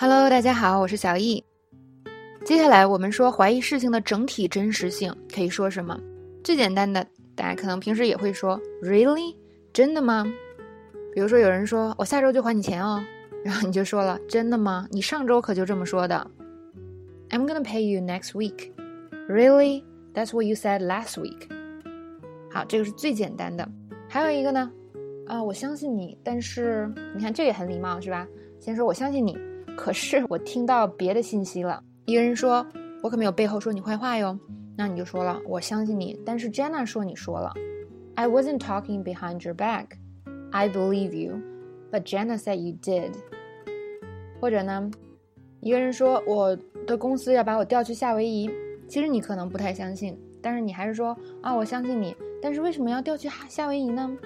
Hello，大家好，我是小易。接下来我们说怀疑事情的整体真实性可以说什么？最简单的，大家可能平时也会说 “Really？真的吗？”比如说有人说我下周就还你钱哦，然后你就说了“真的吗？你上周可就这么说的。”I'm gonna pay you next week. Really? That's what you said last week. 好，这个是最简单的。还有一个呢，啊，我相信你，但是你看这也很礼貌是吧？先说我相信你，可是我听到别的信息了。一个人说，我可没有背后说你坏话哟。那你就说了，我相信你，但是 Jenna 说你说了。I wasn't talking behind your back. I believe you, but Jenna said you did. 或者呢，一个人说我的公司要把我调去夏威夷，其实你可能不太相信，但是你还是说啊，我相信你。但是为什么要调去夏威夷呢？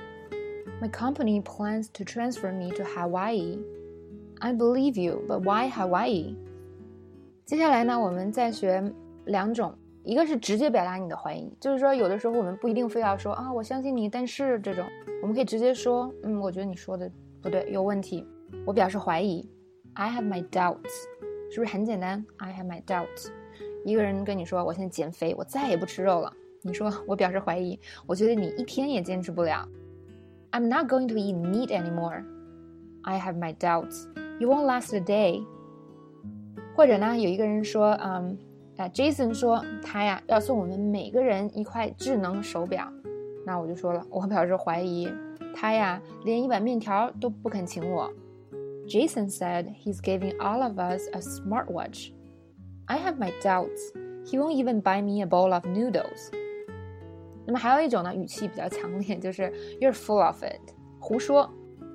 My company plans to transfer me to Hawaii. I believe you, but why Hawaii? 接下来呢，我们再学两种，一个是直接表达你的怀疑，就是说有的时候我们不一定非要说啊，我相信你，但是这种我们可以直接说，嗯，我觉得你说的不对，有问题，我表示怀疑。I have my doubts，是不是很简单？I have my doubts。一个人跟你说，我现在减肥，我再也不吃肉了。你说我表示怀疑，我觉得你一天也坚持不了。I'm not going to eat meat anymore. I have my doubts. You won't last a day. 或者呢，有一个人说，嗯，啊，Jason 说他呀要送我们每个人一块智能手表，那我就说了，我表示怀疑，他呀连一碗面条都不肯请我。Jason said he's giving all of us a smartwatch. I have my doubts. He won't even buy me a bowl of noodles. 那么还有一种呢，语气比较强烈，就是 You're full of it，胡说。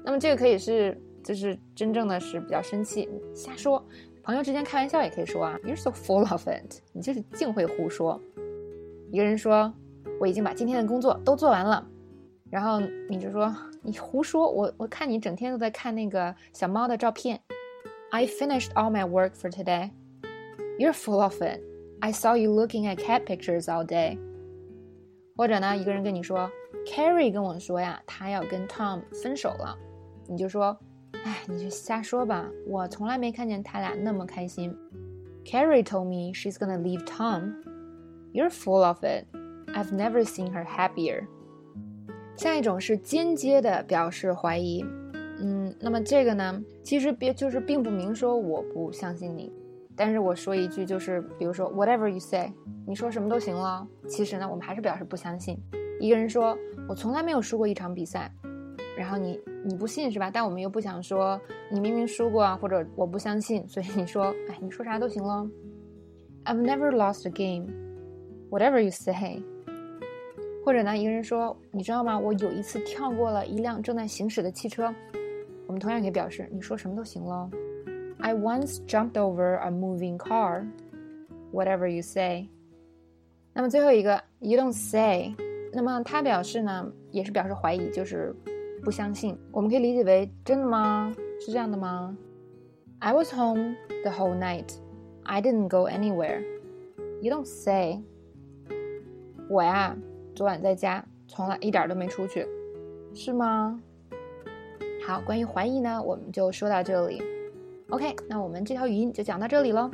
那么这个可以是， 就是真正的是比较生气，瞎说。朋友之间开玩笑也可以说啊，You're so full of it，你就是净会胡说。一个人说，我已经把今天的工作都做完了，然后你就说你胡说，我我看你整天都在看那个小猫的照片。I finished all my work for today. You're full of it. I saw you looking at cat pictures all day. 或者呢，一个人跟你说，Carrie 跟我说呀，他要跟 Tom 分手了，你就说，哎，你就瞎说吧，我从来没看见他俩那么开心。Carrie told me she's gonna leave Tom. You're full of it. I've never seen her happier. 下一种是间接的表示怀疑，嗯，那么这个呢，其实别就是并不明说我不相信你。但是我说一句，就是比如说，whatever you say，你说什么都行了。其实呢，我们还是表示不相信。一个人说，我从来没有输过一场比赛，然后你你不信是吧？但我们又不想说你明明输过啊，或者我不相信，所以你说，哎，你说啥都行了。I've never lost a game，whatever you say。或者呢，一个人说，你知道吗？我有一次跳过了一辆正在行驶的汽车。我们同样可以表示，你说什么都行了。I once jumped over a moving car. Whatever you say. 那么最后一个，you don't say。那么它表示呢，也是表示怀疑，就是不相信。我们可以理解为真的吗？是这样的吗？I was home the whole night. I didn't go anywhere. You don't say. 我呀，昨晚在家，从来一点都没出去，是吗？好，关于怀疑呢，我们就说到这里。OK，那我们这条语音就讲到这里喽。